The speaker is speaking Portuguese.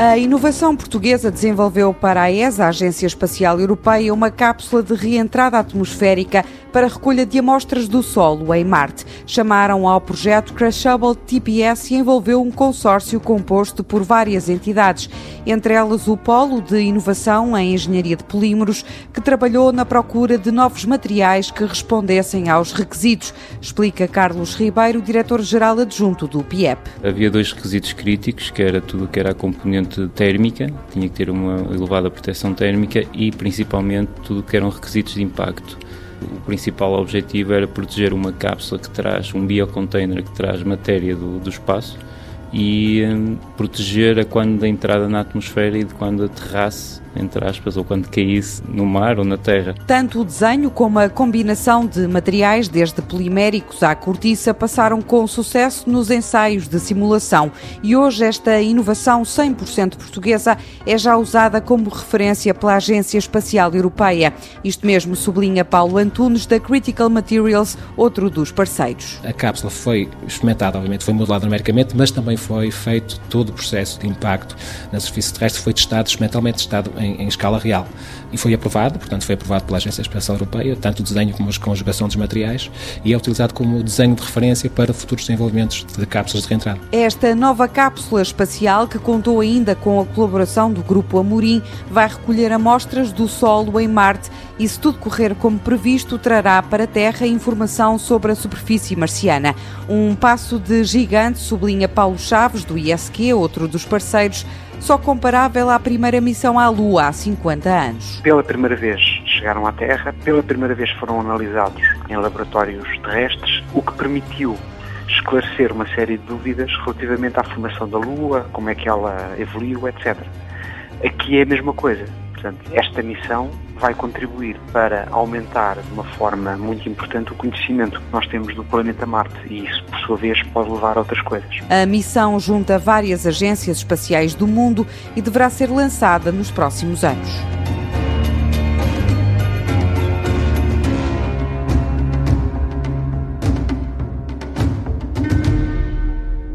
A inovação portuguesa desenvolveu para a ESA, a Agência Espacial Europeia, uma cápsula de reentrada atmosférica para recolha de amostras do solo em Marte. Chamaram ao projeto Crashable TPS e envolveu um consórcio composto por várias entidades, entre elas o Polo de Inovação em Engenharia de Polímeros, que trabalhou na procura de novos materiais que respondessem aos requisitos, explica Carlos Ribeiro, diretor-geral adjunto do PIEP. Havia dois requisitos críticos, que era tudo que era a componente térmica, tinha que ter uma elevada proteção térmica e principalmente tudo que eram requisitos de impacto. O principal objetivo era proteger uma cápsula que traz, um biocontainer que traz matéria do, do espaço e um, proteger a quando da entrada na atmosfera e de quando aterrasse entre aspas, ou quando caísse no mar ou na terra. Tanto o desenho como a combinação de materiais, desde poliméricos à cortiça, passaram com sucesso nos ensaios de simulação e hoje esta inovação 100% portuguesa é já usada como referência pela Agência Espacial Europeia. Isto mesmo sublinha Paulo Antunes da Critical Materials, outro dos parceiros. A cápsula foi experimentada, obviamente foi modelada numericamente, mas também foi feito todo o processo de impacto na superfície terrestre, foi testado, experimentalmente testado em em, escala real. E foi aprovado, portanto, foi aprovado pela Agência Espacial Europeia, tanto o desenho como a conjugação dos materiais, e é utilizado como desenho de referência para futuros desenvolvimentos de cápsulas de reentrada. Esta nova cápsula espacial, que contou ainda com a colaboração do Grupo Amorim, vai recolher amostras do solo em Marte e, se tudo correr como previsto, trará para a Terra informação sobre a superfície marciana. Um passo de gigante, sublinha Paulo Chaves, do ISQ, outro dos parceiros, só comparável à primeira missão à Lua há 50 anos. Pela primeira vez chegaram à Terra, pela primeira vez foram analisados em laboratórios terrestres, o que permitiu esclarecer uma série de dúvidas relativamente à formação da Lua, como é que ela evoluiu, etc. Aqui é a mesma coisa. Portanto, esta missão vai contribuir para aumentar de uma forma muito importante o conhecimento que nós temos do planeta Marte e isso, por sua vez, pode levar a outras coisas. A missão junta várias agências espaciais do mundo e deverá ser lançada nos próximos anos.